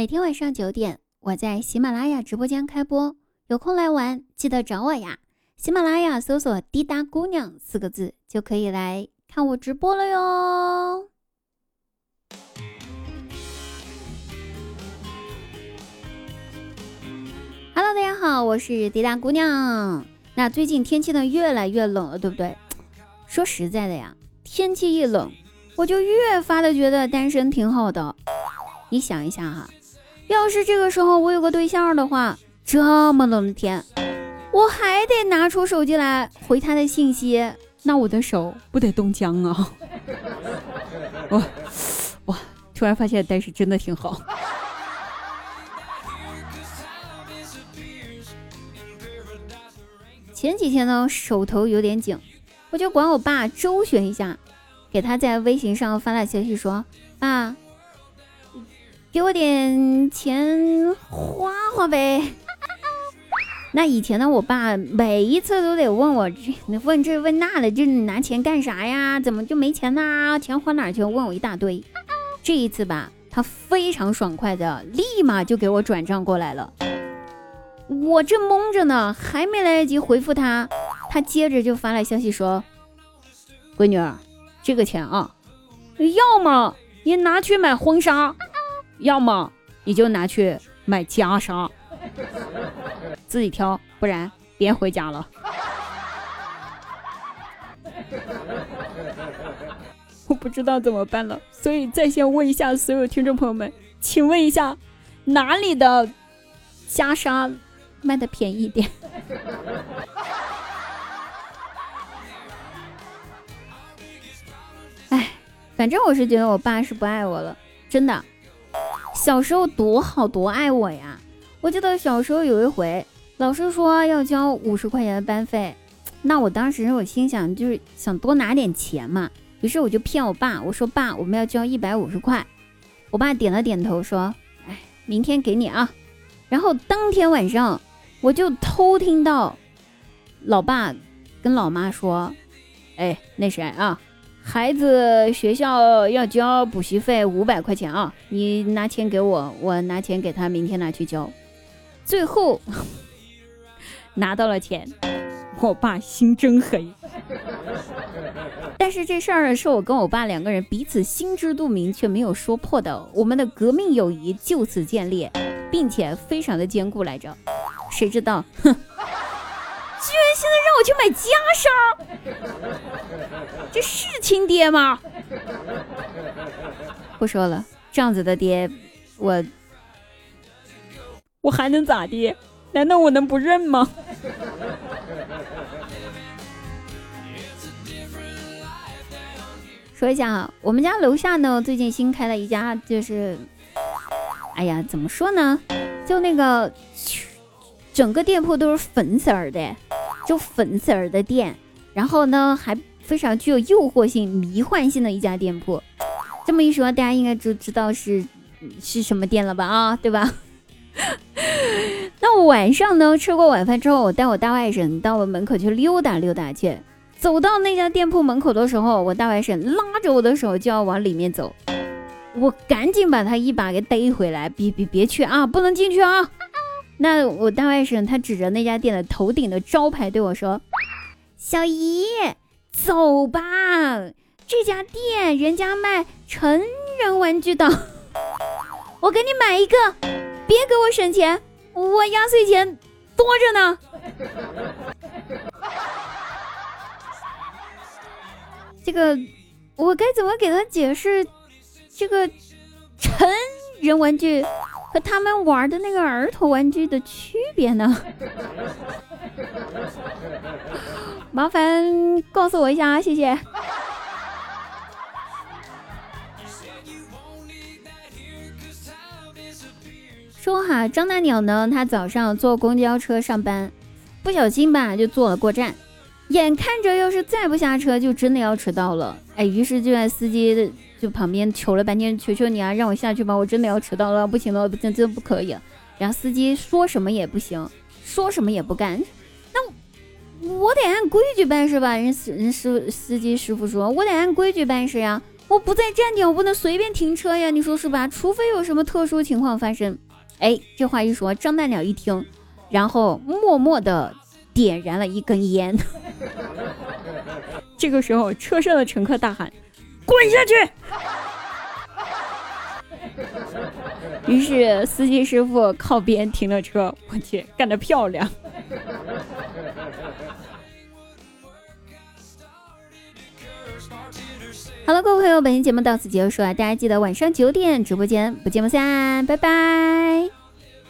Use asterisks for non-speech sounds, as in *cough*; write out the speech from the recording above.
每天晚上九点，我在喜马拉雅直播间开播，有空来玩记得找我呀！喜马拉雅搜索“滴答姑娘”四个字就可以来看我直播了哟。Hello，大家好，我是滴答姑娘。那最近天气呢越来越冷了，对不对？说实在的呀，天气一冷，我就越发的觉得单身挺好的。你想一下哈。要是这个时候我有个对象的话，这么冷的天，我还得拿出手机来回他的信息，那我的手不得冻僵啊！*laughs* 哇哇！突然发现单身真的挺好。前几天呢，手头有点紧，我就管我爸周旋一下，给他在微信上发了消息说：“爸。”给我点钱花花呗。*laughs* 那以前呢，我爸每一次都得问我，问这问那的，就拿钱干啥呀？怎么就没钱呐？钱花哪去？问我一大堆。这一次吧，他非常爽快的，立马就给我转账过来了。我正懵着呢，还没来得及回复他，他接着就发来消息说：“闺女儿，这个钱啊，要么你拿去买婚纱。”要么你就拿去买袈裟，自己挑，不然别回家了。我不知道怎么办了，所以在线问一下所有听众朋友们，请问一下哪里的袈裟卖的便宜点？哎，反正我是觉得我爸是不爱我了，真的。小时候多好多爱我呀！我记得小时候有一回，老师说要交五十块钱的班费，那我当时我心想就是想多拿点钱嘛，于是我就骗我爸，我说爸，我们要交一百五十块。我爸点了点头说，哎，明天给你啊。然后当天晚上我就偷听到老爸跟老妈说，哎，那谁啊？孩子学校要交补习费五百块钱啊！你拿钱给我，我拿钱给他，明天拿去交。最后 *laughs* 拿到了钱，我爸心真黑。但是这事儿是我跟我爸两个人彼此心知肚明，却没有说破的。我们的革命友谊就此建立，并且非常的坚固来着。谁知道，哼！居然现在让我去买袈裟，这是亲爹吗？不说了，这样子的爹，我我还能咋地？难道我能不认吗？说一下啊，我们家楼下呢，最近新开了一家，就是，哎呀，怎么说呢？就那个。整个店铺都是粉色儿的，就粉色儿的店，然后呢还非常具有诱惑性、迷幻性的一家店铺。这么一说，大家应该就知道是是什么店了吧？啊，对吧？*laughs* 那我晚上呢吃过晚饭之后，我带我大外甥到我门口去溜达溜达去。走到那家店铺门口的时候，我大外甥拉着我的手就要往里面走，我赶紧把他一把给逮回来，别别别去啊，不能进去啊！那我大外甥他指着那家店的头顶的招牌对我说：“小姨，走吧，这家店人家卖成人玩具的，*laughs* 我给你买一个，别给我省钱，我压岁钱多着呢。*laughs* ”这个我该怎么给他解释这个成人玩具？和他们玩的那个儿童玩具的区别呢？*laughs* 麻烦告诉我一下啊，谢谢。说哈，张大鸟呢，他早上坐公交车上班，不小心吧就坐了过站，眼看着要是再不下车，就真的要迟到了。哎，于是就在司机。就旁边求了半天，求求你啊，让我下去吧，我真的要迟到了，不行了，不真真不可以。然后司机说什么也不行，说什么也不干。那我得按规矩办事吧？人人司司机师傅说，我得按规矩办事呀。我不在站点，我不能随便停车呀，你说是吧？除非有什么特殊情况发生。哎，这话一说，张大鸟一听，然后默默的点燃了一根烟。*laughs* 这个时候，车上的乘客大喊：“滚下去！”于是司机师傅靠边停了车。我去，干得漂亮！好了，各位朋友，本期节目到此结束啊！大家记得晚上九点直播间不见不散，拜拜。